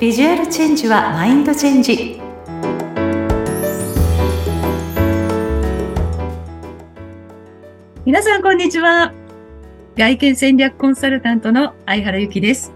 ビジュアルチェンジはマインドチェンジ。皆さんこんにちは。外見戦略コンサルタントの相原由紀です。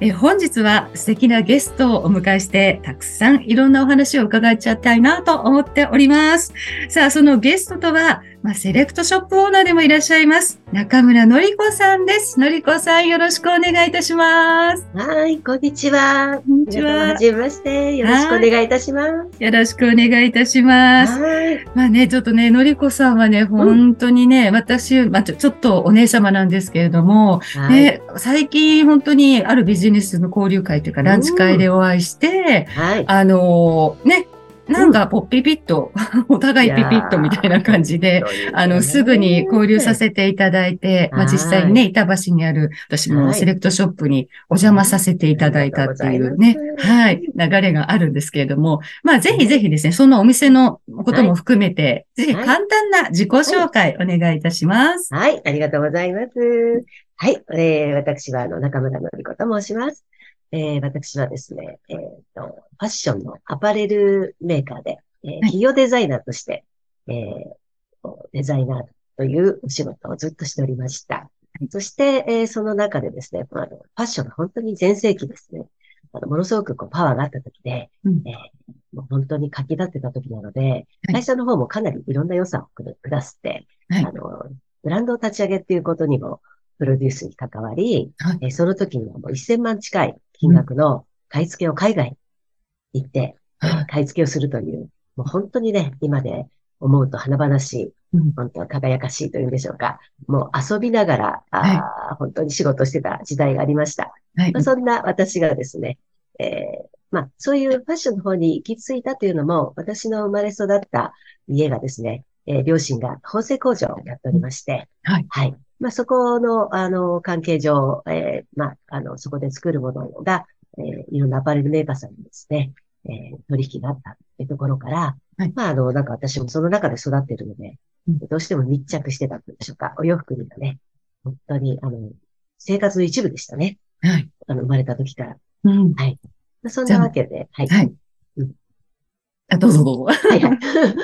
え本日は素敵なゲストをお迎えして、たくさんいろんなお話を伺っちゃったいなと思っております。さあ、そのゲストとは、まあ、セレクトショップオーナーでもいらっしゃいます。中村のりこさんです。のりこさん、よろしくお願いいたします。はい、こんにちは。こんにちは。はじめまして。よろしくお願いいたします。よろしくお願いいたします。はい。まあね、ちょっとね、のりこさんはね、本当にね、うん、私、まあちょ、ちょっとお姉様なんですけれども、はい、ね、最近本当にあるビジネスの交流会というか、ランチ会でお会いして、はい、あのー、ね、なんか、ポッピピッと、お互いピピッとみたいな感じで、あの、すぐに交流させていただいて、まあ実際にね、板橋にある、私もセレクトショップにお邪魔させていただいたっていうね、はい、流れがあるんですけれども、まあぜひぜひですね、そのお店のことも含めて、ぜひ簡単な自己紹介お願いいたします。はい、ありがとうございます。はい、えー、私は、あの、中村のりこと申します。えー、私はですね、えっ、ー、と、ファッションのアパレルメーカーで、えー、企業デザイナーとして、えー、デザイナーというお仕事をずっとしておりました。そして、えー、その中でですね、あのファッションが本当に全盛期ですね。あのものすごくこうパワーがあった時で、うん、えー、もう本当に書き立ってた時なので、会社の方もかなりいろんな予算をくだすって、はい、あの、ブランドを立ち上げっていうことにもプロデュースに関わり、はい、えー、その時にはもう1000万近い金額の買い付けを海外に行って、買い付けをするという、もう本当にね、今で思うと華々しい、本当輝かしいというんでしょうか。もう遊びながら、あ本当に仕事してた時代がありました。はいまあ、そんな私がですね、えー、まあ、そういうファッションの方に行き着いたというのも、私の生まれ育った家がですね、えー、両親が縫製工場をやっておりまして、はい。はい。まあ、そこの、あの、関係上、えー、まあ、あの、そこで作るものが、えー、いろんなアパレルメーカーさんにですね、えー、取引があったってところから、はい、まあ、あの、なんか私もその中で育っているので、うん、どうしても密着してたんでしょうか。お洋服にはね、本当に、あの、生活の一部でしたね。はい。あの、生まれた時から。うん。はい。そんなわけで、はい。はい。うん。あ、どうぞどうぞ。はいはい。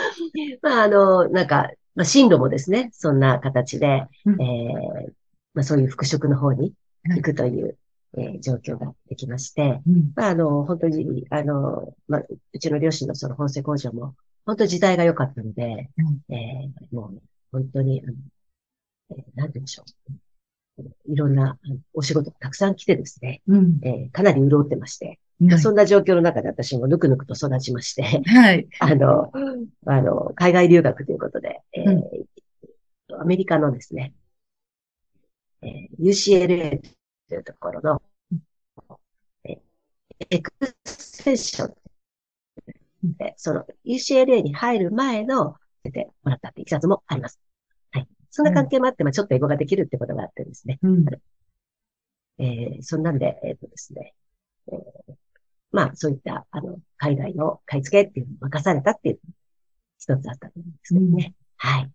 まあ、あの、なんか、まあ、進路もですね、そんな形で、うん、えー、まあ、そういう服飾の方に行くという、はい、えー、状況ができまして、うん、まあ、あの、本当に、あの、まあ、うちの両親のその本製工場も、本当時代が良かったので、うん、えー、もう、本当に、あのえー、なんて言うんでしょう。いろんなお仕事がたくさん来てですね、うん、えー、かなり潤ってまして、はい、そんな状況の中で私もぬくぬくと育ちまして、はい。あの、あの、海外留学ということで、えー、うん、アメリカのですね、えー、UCLA というところの、えー、エクセッション、で、その UCLA に入る前の、出てもらったっていきさつもあります。はい。そんな関係もあって、まあちょっと英語ができるってことがあってですね。うん、えー、そんなんで、えっ、ー、とですね、えー、まあ、そういった、あの、海外の買い付けっていうのを任されたっていう、一つだったと思うんですけどね。うん、はい。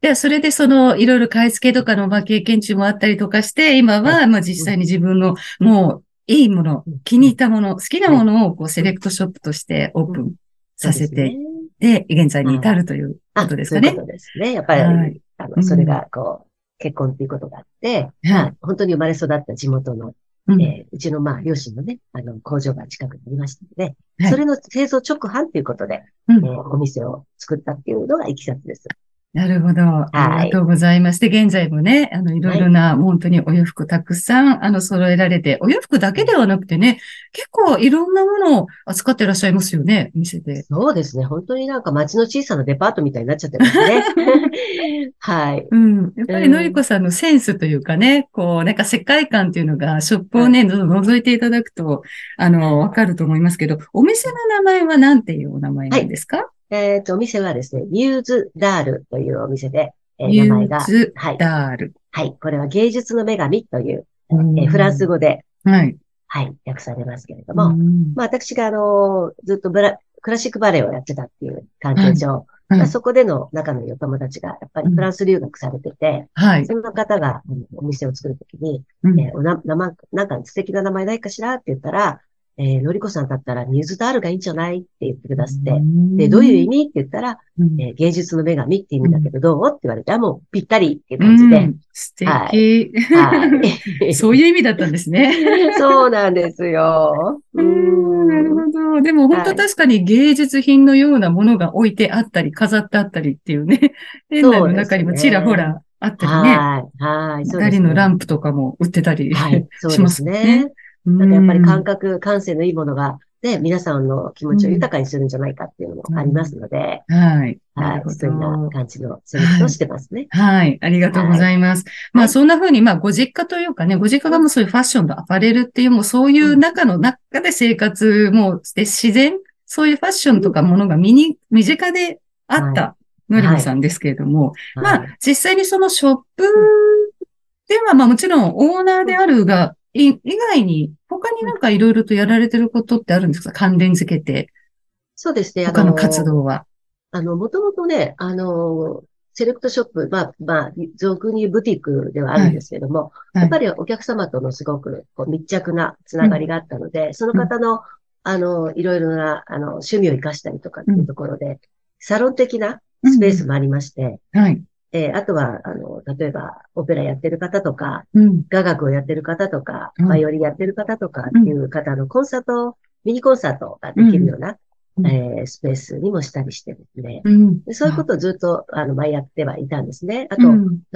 で、それでその、いろいろ買い付けとかの、まあ、経験値もあったりとかして、今は、まあ、実際に自分の、もう、いいもの、気に入ったもの、好きなものを、こう、セレクトショップとしてオープンさせて、で、現在に至るということですかね。そうですね。やっぱり、はい、あの、それが、こう、結婚っていうことがあって、はい、本当に生まれ育った地元のうん、えー、うちのまあ、両親のね、あの、工場が近くにありましたので、はい、それの製造直販ということで、うん、えー、お店を作ったっていうのがいきさつです。なるほど。ありがとうございます。で、現在もね、あの、いろいろな、本当にお洋服たくさん、あの、揃えられて、お洋服だけではなくてね、結構いろんなものを扱ってらっしゃいますよね、店で。そうですね。本当になんか街の小さなデパートみたいになっちゃってますね。はい。うん。やっぱりのりこさんのセンスというかね、こう、なんか世界観っていうのが、ショップをね、覗いていただくと、あの、わかると思いますけど、お店の名前は何ていうお名前なんですか、はいえっ、ー、と、お店はですね、ミューズダールというお店で、えー、名前が。ミューズダール、はい。はい。これは芸術の女神という、えー、フランス語で、はい。はい。訳されますけれども、まあ私があの、ずっとブラ、クラシックバレエをやってたっていう関係上、まあ、そこでの仲のいいお友達が、やっぱりフランス留学されてて、はい。その方がお店を作るときに、えおな、名前、なんか素敵な名前ないかしらって言ったら、えー、のりこさんだったらニューズダールがいいんじゃないって言ってくださって、で、どういう意味って言ったら、えー、芸術の女神って意味だけど、どうって言われて、あ、もうぴったりっていう感じで。うん、素敵。はい。はい、そういう意味だったんですね。そうなんですよ。うん、なるほど。でも本当確かに芸術品のようなものが置いてあったり、飾ってあったりっていうね。店内の中にもちらほらあったりね。はい。はい。そうですね。のランプとかも売ってたり、はい、しますね。なんかやっぱり感覚、感性のいいものが、ね、皆さんの気持ちを豊かにするんじゃないかっていうのもありますので、うん、はい。はい。そういう感じのセレクトをしてますね、はい。はい。ありがとうございます。はい、まあ、そんな風に、まあ、ご実家というかね、ご実家がもうそういうファッションとアパレルっていう、もうそういう中の中で生活もで自然、そういうファッションとかものが身に、身近であった、のりこさんですけれども、はい、まあ、実際にそのショップでは、まあもちろんオーナーであるが、以外に、他になんかいろいろとやられてることってあるんですか？関連づけて。そうですね。他の活動は。あの、もともとね、あの、セレクトショップ、まあ、まあ、俗にブティックではあるんですけども、はい、やっぱりお客様とのすごくこう密着なつながりがあったので、うん、その方の、あの、いろいろな、あの、趣味を活かしたりとかっていうところで、うん、サロン的なスペースもありまして、うん、はい。えー、あとは、あの、例えば、オペラやってる方とか、うん、雅楽をやってる方とか、バイオリンやってる方とかっていう方のコンサート、ミニコンサートができるような、うん、えー、スペースにもしたりしてですね、うん、でそういうことをずっと、あの、前やってはいたんですね。あと、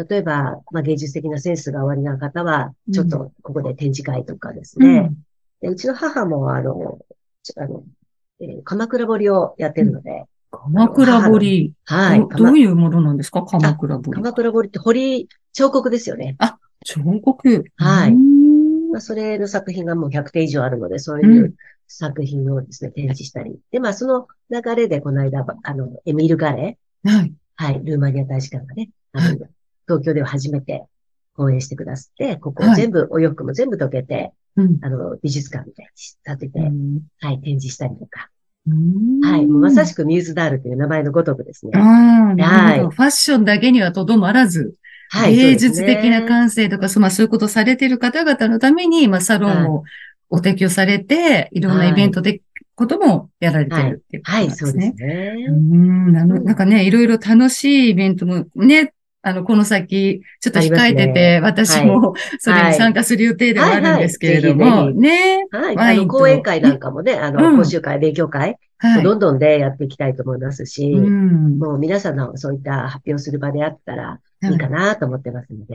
例えば、まあ、芸術的なセンスがおありな方は、ちょっとここで展示会とかですね、でうちの母も、あの、あの、えー、鎌倉彫りをやってるので、鎌倉彫り。はいど。どういうものなんですか？鎌倉彫り。鎌倉彫りって彫り、彫刻ですよね。あ、彫刻。はい。まあ、それの作品がもう100点以上あるので、そういう作品をですね、展示したり。で、まあ、その流れで、この間、あの、エミール・ガレー。はい。はい。ルーマニア大使館がね、あの、東京では初めて講演してくださって、ここを全部、はい、お洋服も全部溶けて、うん、あの、美術館みたいに立てて、うん、はい、展示したりとか。はい。まさしくミューズダールという名前のごとくですね。はい。ファッションだけにはとどまらず、はい、芸術的な感性とか、そまあ、そういうことをされている方々のために、まあ、サロンをお提供されて、い、ろんなイベントで、こともやられてるっていうことですね。はい、はい、そうですね。うんなんかね、いろいろ楽しいイベントもね、あの、この先、ちょっと控えてて、ね、私も、それに参加する予定ではあるんですけれども、ね。はい。あの、講演会なんかもね、あの、講習会、勉強会、どんどんでやっていきたいと思いますし、もう皆さんのそういった発表する場であったらいいかなと思ってますので、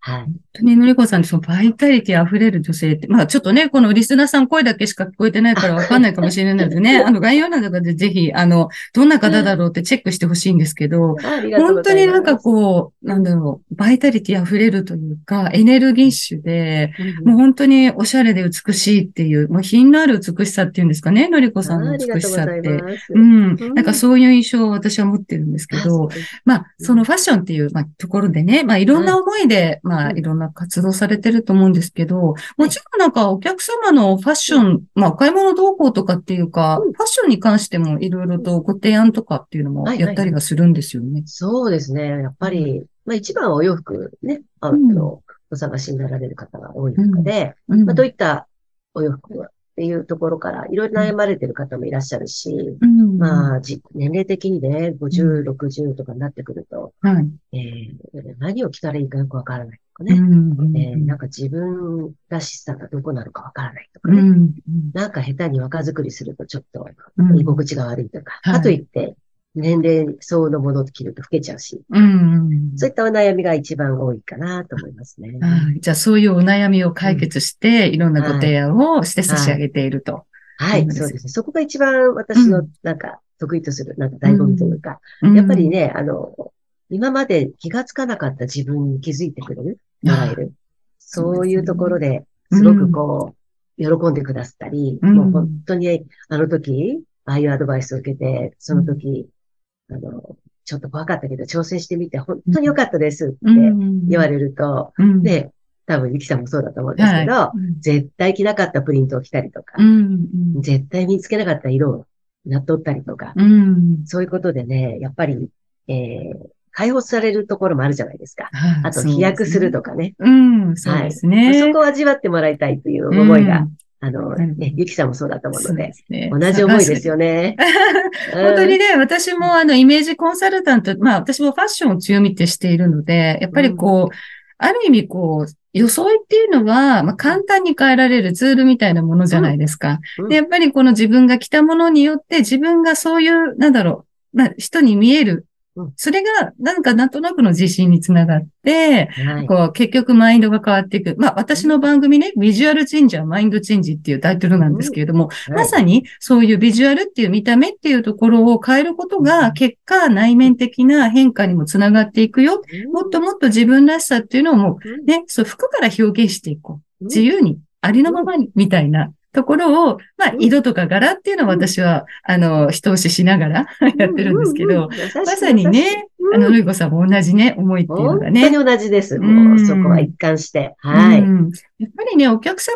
はい。本当にのりこさんってそのバイタリティ溢れる女性って、まあちょっとね、このリスナーさん声だけしか聞こえてないからわかんないかもしれないのでね、あの概要欄とかでぜひ、あの、どんな方だろうってチェックしてほしいんですけど、本当になんかこう、なんだろう、バイタリティ溢れるというか、エネルギッシュで、もう本当におしゃれで美しいっていう、もう品のある美しさっていうんですかね、のりこさんの美しさって。うん。なんかそういう印象を私は持ってるんですけど、まあ、そのファッションっていう、まあ、ところでね、まあいろんな思いで、まあいろんな活動されてると思うんですけど、もちろんなんかお客様のファッション、まあお買い物動向とかっていうか、ファッションに関してもいろいろとご提案とかっていうのもやったりはするんですよね。そうですね。やっぱり、まあ一番はお洋服ね、あの、お探しになられる方が多い中で、まあどういったお洋服っていうところから、いろいろ悩まれてる方もいらっしゃるし、うん、まあ、年齢的にね、50、60とかになってくると、はい、えー、何を着たらいいかよくわからないとかね、うんえー、なんか自分らしさがどこなのかわからないとかね、うん、なんか下手に若作りするとちょっと居心地が悪いとか、かといって、年齢相応のものを着ると老けちゃうし、うん、そういったお悩みが一番多いかなと思いますね。じゃあそういうお悩みを解決して、いろんなご提案をして差し上げていると。はい、はい、そうです。ね。そこが一番私のなんか得意とする、なんか醍醐味というか、うん、やっぱりね、あの、今まで気がつかなかった自分に気づいてくれる、もらえる。そういうところで、すごくこう、喜んでくださったり、もう本当にあの時、ああいうアドバイスを受けて、その時、あの、ちょっと怖かったけど挑戦してみて本当に良かったですって言われると、うん、で、多分、ゆきさんもそうだと思うんですけど、はい、絶対着なかったプリントを着たりとか、うん、絶対見つけなかった色をなっとったりとか、うん。そういうことでね、やっぱり、えー、解放されるところもあるじゃないですか。はい。あと、飛躍するとかね。うん、そうですね。そこを味わってもらいたいという思いが、うんあの、うんね、ゆきさんもそうだと思うので、ね。同じ思いですよね。本当にね、私もあの、イメージコンサルタント、まあ私もファッションを強みってしているので、やっぱりこう、ある意味こう、装いっていうのは、まあ簡単に変えられるツールみたいなものじゃないですか。うんで、やっぱりこの自分が着たものによって自分がそういう、なんだろう、まあ人に見えるうん。それが、なんかなんとなくの自信につながって、はい。こう、結局マインドが変わっていく。まあ、私の番組ね、ビジュアルチェンジはマインドチェンジっていうタイトルなんですけれども、まさにそういうビジュアルっていう見た目っていうところを変えることが、結果内面的な変化にもつながっていくよ。にもっともっと自分らしさっていうのをもう、ね、そう、服から表現していこう。自由に、ありのままに、みたいなところを、まあ、うん色とか柄っていうのは私は、あの、一押ししながらやってるんですけど、、まさにね、あの、ルイコさんも同じね、思いっていうの本がね。当に同じです。うもう、そこは一貫して。はい。うんやっぱりね、お客様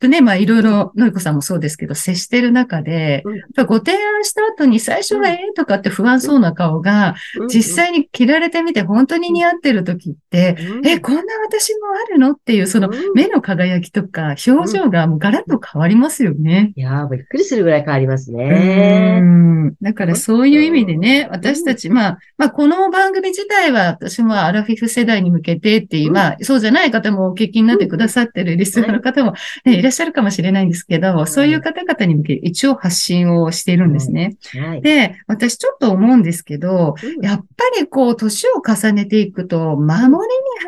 とね、まあいろいろ、のりこさんもそうですけど、接してる中で、うん。ご提案した後に最初はええとかって不安そうな顔が、実際に着られてみて本当に似合ってる時って、うん、え、こんな私もあるのっていう、そのうん。目の輝きとか表情がもうガラッと変わりますよね。いやー、びっくりするぐらい変わりますうね。ん。だからそういう意味でね、私たち、まあ、まあ、この番組自体は私もアラフィフ世代に向けてっていう、うん。まあ、そうじゃない方もお聞きになってくださってるリスナーの方も、ね、いらっしゃるかもしれないんですけど、そういう方々に向けて一応発信をしているんですね。はい。で、私ちょっと思うんですけど、うん。やっぱりこう、年を重ねていくと、守りに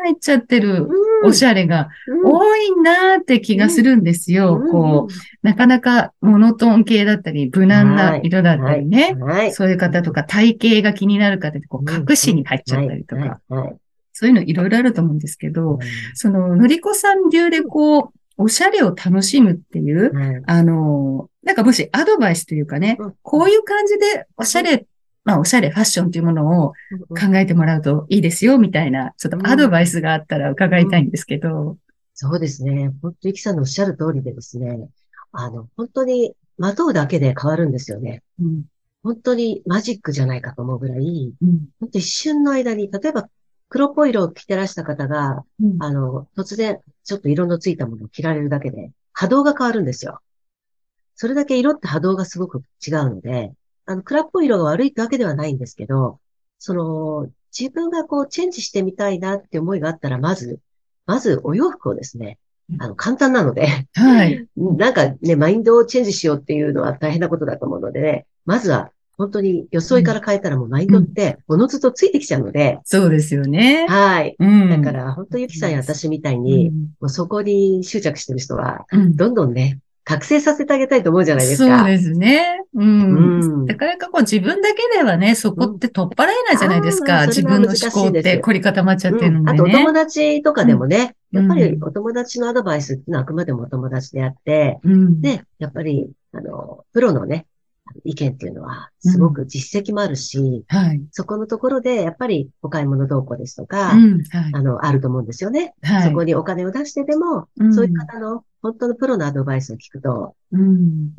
入っちゃってるおしゃれがうん。多いなーって気がするんですよ。うん。こう、なかなかモノトーン系だったり、無難な色だったりね。はい。そういう方とか、体型が気になる方って、こう、隠しに入っちゃったりとか。そういうのいろいろあると思うんですけど、その、のりこさん流でこう、おしゃれを楽しむっていう、はいあの、なんかもしアドバイスというかねうん、こういう感じでおしゃれ、まあおしゃれ、ファッションというものを考えてもらうといいですよ、みたいな、ちょっとアドバイスがあったら伺いたいんですけど。そうですね。本当、ゆきさんのおっしゃる通りでですね、あの、本当に、まとうだけで変わるんですよね。うん。本当にマジックじゃないかと思うぐらい、うん。本当一瞬の間に、例えば、黒っぽい色を着てらした方が、うんあの、突然、ちょっと色のついたものを着られるだけで、波動が変わるんですよ。それだけ色って波動がすごく違うので、あの、暗っぽい色が悪いってわけではないんですけど、その、自分がこう、チェンジしてみたいなって思いがあったら、まず、まずお洋服をですね、あの、簡単なので、はい。なんかね、マインドをチェンジしようっていうのは大変なことだと思うのでね、まずは、本当に装いから変えたらもうマインドって、おのずとついてきちゃうので、そうですよね。はい。うん。だから、本当ゆきさんや私みたいに、もうそこに執着してる人は、うん、どんどんね、覚醒させてあげたいと思うじゃないですか。そうですね。うん。うんなかなかこう自分だけではね、そこって取っ払えないじゃないですか。自分の思考って凝り固まっちゃってるのでね。うんあと、お友達とかでもね、うんやっぱりお友達のアドバイスってのはあくまでもお友達であって、うん。で、やっぱり、あの、プロのね、意見っていうのは、すごく実績もあるし、はい。そこのところで、やっぱりお買い物動向ですとか、うん。はい。あの、あると思うんですよね。はい。そこにお金を出してでも、うんそういう方の本当のプロのアドバイスを聞くと、うん。よ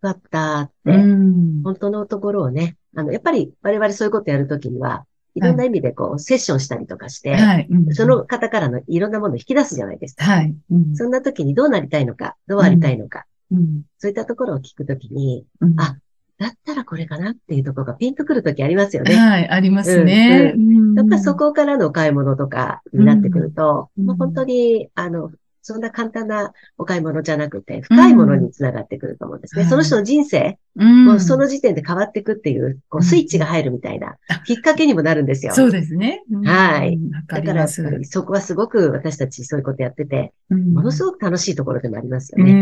かったっうて、ん。本当のところをね、あの、やっぱり我々そういうことやるときには、いろんな意味でこう、セッションしたりとかして、その、方からのいろんなものを引き出すじゃないですか。はい。うんそんな時にどうなりたいのか、どうありたいのか、うん。そういったところを聞くときに、うんあだったらこれかなっていうところがピンとくるときありますよね。はい。ありますね。やっぱそこからのお買い物とかになってくると、うんもう本当に、あの、そんな簡単なお買い物じゃなくて、深いものにつながってくると思うんですね。うんその人の人生、うん、もうその時点で変わっていくっていう、こう、スイッチが入るみたいな、きっかけにもなるんですよ。そうですね。はいうんわかだから、そこはすごく私たちそういうことやってて、うんものすごく楽しいところでもありますようね。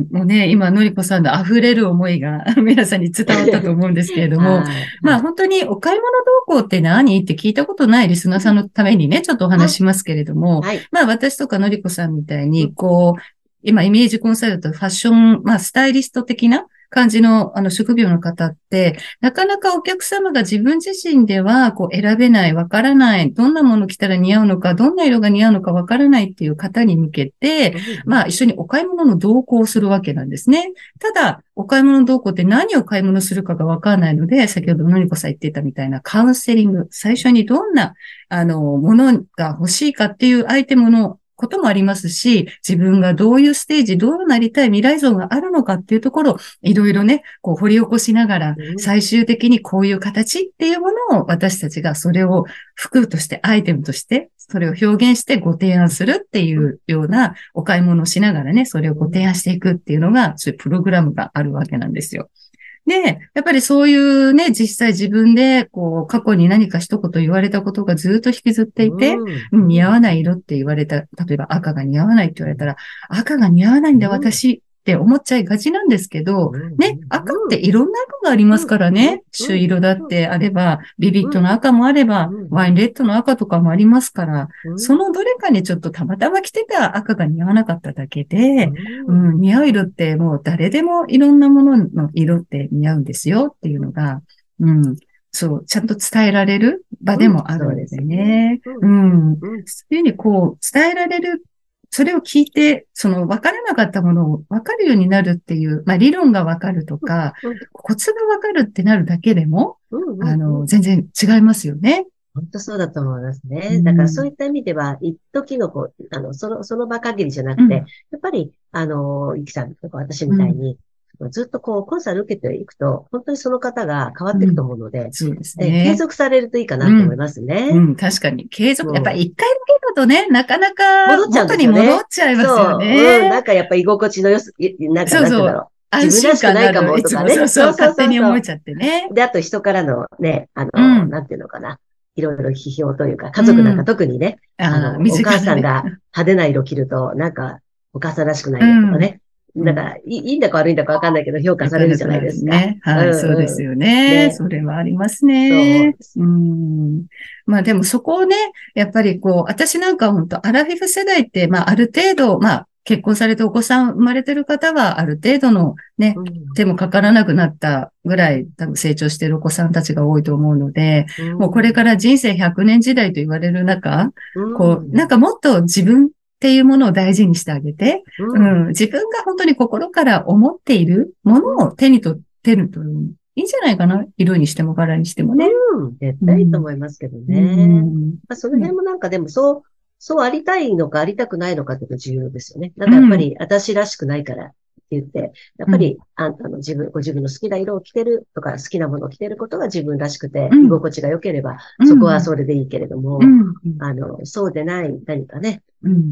ん。もうね、今、のりこさんの溢れる思いが 皆さんに伝わったと思うんですけれども、はいまあ本当にお買い物動向って何って聞いたことないリスナーさんのためにね、ちょっとお話ししますけれども、はい。まあ私とかのりこさんみたいうに、んこう、今イメージコンサルト、ファッション、まあスタイリスト的な感じの、あの、職業の方って、なかなかお客様が自分自身では、こう、選べない、わからない、どんなもの着たら似合うのか、どんな色が似合うのかわからないっていう方に向けて、まあ、一緒にお買い物の同行をするわけなんですね。ただ、お買い物の同行って何を買い物するかがわからないので、先ほどのりこさん言ってたみたいなカウンセリング、最初にどんな、あの、ものが欲しいかっていうアイテムのこともありますし、自分がどういうステージ、どうなりたい未来像があるのかっていうところを、いろいろね、こう掘り起こしながら、最終的にこういう形っていうものを私たちがそれを服として、アイテムとして、それを表現してご提案するっていうようなお買い物をしながらね、それをご提案していくっていうのが、そういうプログラムがあるわけなんですよ。で、やっぱりそういうね、実際自分で、こう、過去に何か一言言われたことがずっと引きずっていて、うん、似合わない色って言われた、例えば赤が似合わないって言われたら、赤が似合わないんだ、私って思っちゃいがちなんですけど、ね、赤っていろんな赤がありますからね。朱色だってあれば、ビビットの赤もあれば、ワインレッドの赤とかもありますから、そのどれかにちょっとたまたま着てた赤が似合わなかっただけで、うん、似合う色ってもう誰でもいろんなものの色って似合うんですよっていうのが、うん、そう、ちゃんと伝えられる場でもあるんですね。うん。そういうふうにこう、伝えられるそれを聞いて、その分からなかったものを分かるようになるっていう、まあ理論が分かるとか、コツが分かるってなるだけでも、あの、全然違いますよね。本当そうだと思いますね。だからそういった意味では、一時のこう、あの、その、その場限りじゃなくて、やっぱり、あの、ゆきさんとか私みたいに、ずっとこう、コンサル受けていくと、本当にその方が変わっていくと思うので、うん、そうですね。継続されるといいかなと思いますね。うん、うん、確かに。継続、やっぱり一回だけだとね、なかなか、戻っちゃうんですよね。戻っちゃいますよね。そう。うん、なんかやっぱ居心地のよす、なんかなんてだろう。自分らしくないかもとかね。そうそう、勝手に思えちゃってね。で、あと人からのね、あの、うん、なんていうのかな。いろいろ批評というか、家族なんか特にね、うん、あの、お母さんが派手な色着ると、なんか、お母さんらしくないとかね、だから、いいんだか悪いんだかわかんないけど、評価されるじゃないですか。ね。はい、そうですよね、ね、それはありますね。う。うん。まあでもそこをね、やっぱりこう、私なんか本当アラフィフ世代って、まあある程度、まあ結婚されてお子さん生まれてる方は、ある程度のね、うん、手もかからなくなったぐらい多分成長しているお子さんたちが多いと思うので、うん、もうこれから人生100年時代と言われる中、うん、こう、なんかもっと自分っていうものを大事にしてあげて、うん、うん、自分が本当に心から思っているものを手に取ってるといいんじゃないかな。色にしても柄にしてもね。うん、絶対いいと思いますけどね。うん、まあ、その辺もなんかでもそう、そうありたいのかありたくないのかっていうの重要ですよね。なんかやっぱり私らしくないから言って、やっぱり、あんたの自分、ご自分の好きな色を着てるとか、好きなものを着てることが自分らしくて、居心地が良ければ、そこはそれでいいけれども、あの、そうでない何かね、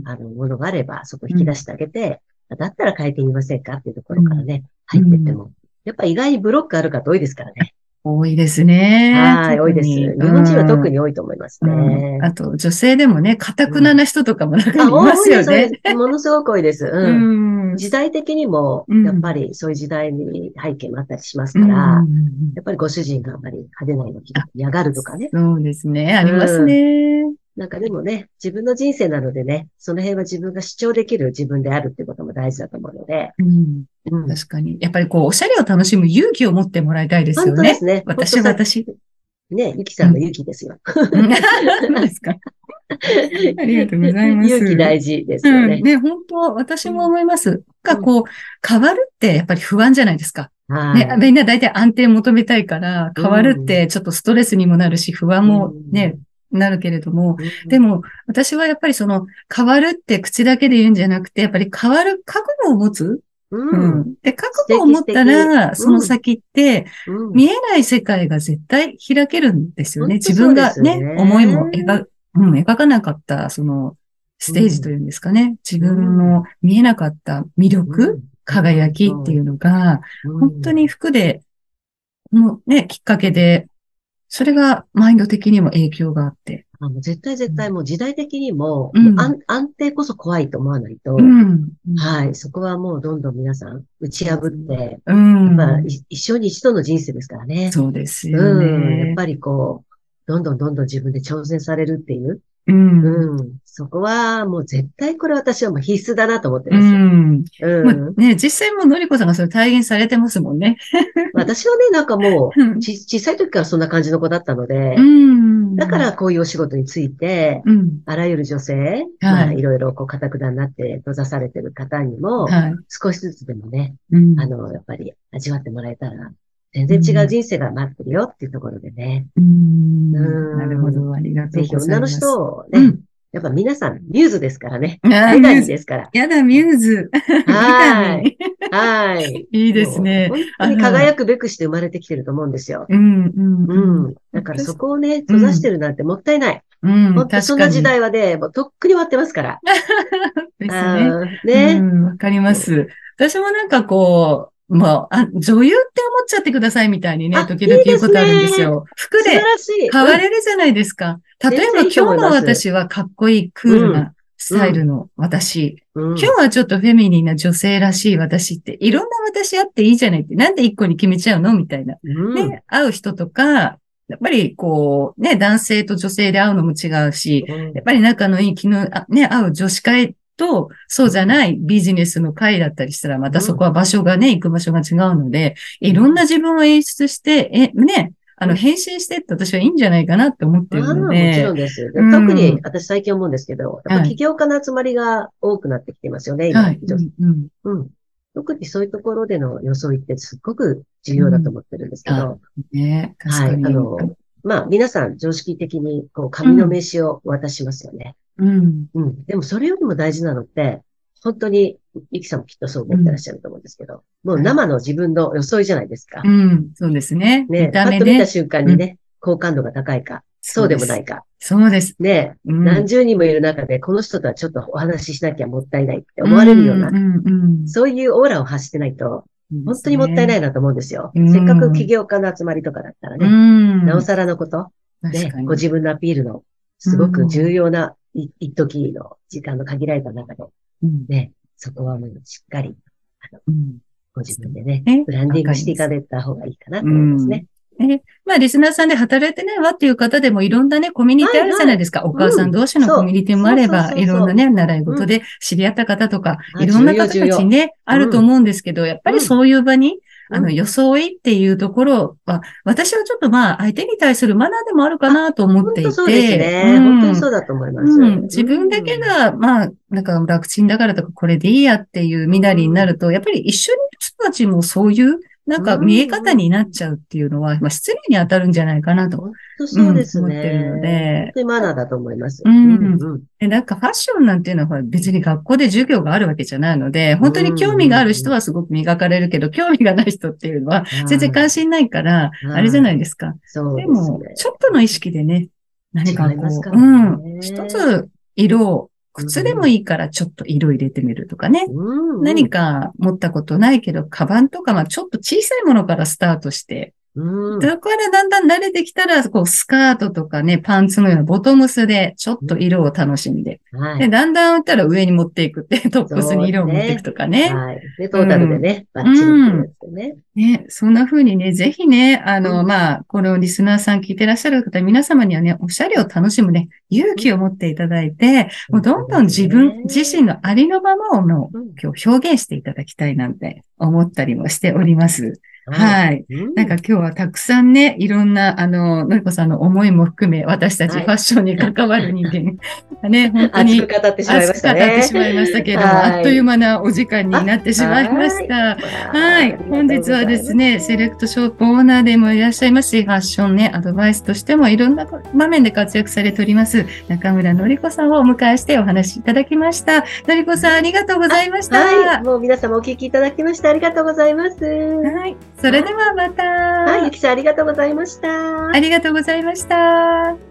あの、ものがあれば、そこ引き出してあげて、だったら変えてみませんかっていうところからね、入ってっても、やっぱ意外にブロックある方多いですからね。多いですね。はい、多いです。日本人は特に多いと思いますね。うん、あと、女性でもね、かたくなな人とかも中にいますよね。うん、ものすごく多いです。うん。時代的にも、やっぱりそういう時代に背景もあったりしますから、やっぱりご主人があんまり派手なの嫌がるとかね。そうですね。ありますね。なんかでもね、自分の人生なのでね、その辺は自分が主張できる自分であるってことも大事だと思うので。うん。うん、確かに。やっぱりこう、おしゃれを楽しむ勇気を持ってもらいたいですよね。本当ですね。私は私。ね、ゆきさんの勇気ですよ。何ですかありがとうございます。勇気大事ですよね。うん、ね、本当私も思います。が、こう、変わるってやっぱり不安じゃないですか。ね、みんな大体安定求めたいから、変わるってちょっとストレスにもなるし、不安もね、なるけれども、でも、私はやっぱりその、変わるって口だけで言うんじゃなくて、やっぱり変わる覚悟を持つ？うん。で、覚悟を持ったら、その先って、見えない世界が絶対開けるんですよね。自分がね、思いも描、うん、描かなかった、その、ステージというんですかね。自分の見えなかった魅力、輝きっていうのが、本当に服で、もうね、きっかけでそれがマインド的にも影響があって。あの絶対絶対もう時代的にも、うん、安安定こそ怖いと思わないと、うん、はい、そこはもうどんどん皆さん打ち破って、うん、一生に一度の人生ですからね。そうですよね。うん、やっぱりこう、どんどんどんどん自分で挑戦されるっていう、うん、うん、そこはもう絶対これ私はもう必須だなと思ってるんですよ。うん。うん、ね、実際ものりこさんがそれ体現されてますもんね。私はね、なんかもう、ち、小さい時からそんな感じの子だったので、うん、だからこういうお仕事について、うん、あらゆる女性、はい、まあいろいろこう、固くだになって閉ざされてる方にも、はい、少しずつでもね、うん、あの、やっぱり味わってもらえたら、全然違う人生が待ってるよっていうところでね。うん。なるほど。ありがとうございます。ぜひ女の人をね、うん、やっぱ皆さん、ミューズですからね。ビタミンですから。やだ、ミューズ。はい。はい。いいですね。本当に輝くべくして生まれてきてると思うんですよ。うん、うん、うん。だからそこをね、閉ざしてるなんてもったいない。うん。本当そんな時代はね、もうとっくに終わってますから。ですね。ね。わかります。私もなんかこう、まあ、あ、女優ってちゃってくださいみたいにね、時々言うことあるんですよ。いいすね、服で変われるじゃないですか。例えば今日の私はかっこいい、クールなスタイルの私。うん、今日はちょっとフェミニンな女性らしい私って、いろんな私あっていいじゃないって、なんで一個に決めちゃうのみたいな。うん、ね、会う人とか、やっぱりこう、ね、男性と女性で会うのも違うし、うん、やっぱり仲のいい昨日、ね、会う女子会と、そうじゃないビジネスの会だったりしたら、またそこは場所がね、行く場所が違うので、いろんな自分を演出して、え、ね、あの、変身してって私はいいんじゃないかなって思ってるので。もちろんです。うん、特に私最近思うんですけど、やっぱ起業家の集まりが多くなってきてますよね、今。はい、うんうん、特にそういうところでの装いってすっごく重要だと思ってるんですけど。ね、確かに。はい、あの、まあ、皆さん常識的に、こう、紙の名刺を渡しますよね。うん。うん。でもそれよりも大事なのって、本当に、ゆきさんもきっとそう思ってらっしゃると思うんですけど、うん、もう生の自分の装いじゃないですか。うん、そうですね。ね、見た目ね。パッと見た瞬間にね、うん、好感度が高いか、そうでもないか。そうです。ね、うん、何十人もいる中で、この人とはちょっとお話ししなきゃもったいないって思われるような、そういうオーラを発してないと、本当にもったいないなと思うんですよ。せっかく起業家の集まりとかだったらね、なおさらのこと、ね、ご自分のアピールのすごく重要な一時の時間の限られた中で、ね、そこはもうしっかり、あの、ご自分でね、ブランディングしていかれた方がいいかなと思いますね。え、まあ、リスナーさんで働いてないわっていう方でもいろんなね、コミュニティあるじゃないですか。はいはい、お母さん同士のコミュニティもあれば、いろんなね、習い事で知り合った方とか、いろんな方たちね、あると思うんですけど、やっぱりそういう場に、あの、装いっていうところは、私はちょっとまあ、相手に対するマナーでもあるかなと思っていて。そうですね、うん。本当にそうだと思います。うん、自分だけが、まあ、なんか楽ちんだからとか、これでいいやっていう身なりになると、やっぱり一緒にいる人たちもそういうなんか見え方になっちゃうっていうのは、まあ、失礼に当たるんじゃないかなと。そうですね。思ってるので。本当にマナーだと思います。うん。でなんかファッションなんていうのは別に学校で授業があるわけじゃないので、本当に興味がある人はすごく磨かれるけど、興味がない人っていうのは全然関心ないから、あれじゃないですか。そうでも、ちょっとの意識でね、何かこう、うん、一つ色を靴でもいいからちょっと色入れてみるとかね。うんうん、何か持ったことないけど、カバンとか、まあちょっと小さいものからスタートして、うん、そこからだんだん慣れてきたら、こう、スカートとかね、パンツのようなボトムスで、ちょっと色を楽しんで。はい、で、だんだん打ったら上に持っていくって、トップスに色を持っていくとかね。ねはい。で、トータルでね、うん、バッチリね、うん。ね、そんな風にね、ぜひね、あの、うん、まあ、このリスナーさん聞いてらっしゃる方、皆様にはね、おしゃれを楽しむね、勇気を持っていただいて、もうどんどん自分自身のありのままをもう、今日表現していただきたいなんて思ったりもしております。はい。なんか今日はたくさんね、いろんな、あの、のりこさんの思いも含め、私たちファッションに関わる人間、はい、ね、本当に。熱く語ってしまいましたね。熱く語ってしまいましたけれども、あっという間なお時間になってしまいました。はい。本日はですね、セレクトショップオーナーでもいらっしゃいますし、ファッションね、アドバイスとしてもいろんな場面で活躍されております、中村のりこさんをお迎えしてお話しいただきました。のりこさん、ありがとうございました。はい。もう皆様お聞きいただきまして、ありがとうございます。はい。それではまた。はい、ゆきさんありがとうございました。ありがとうございました。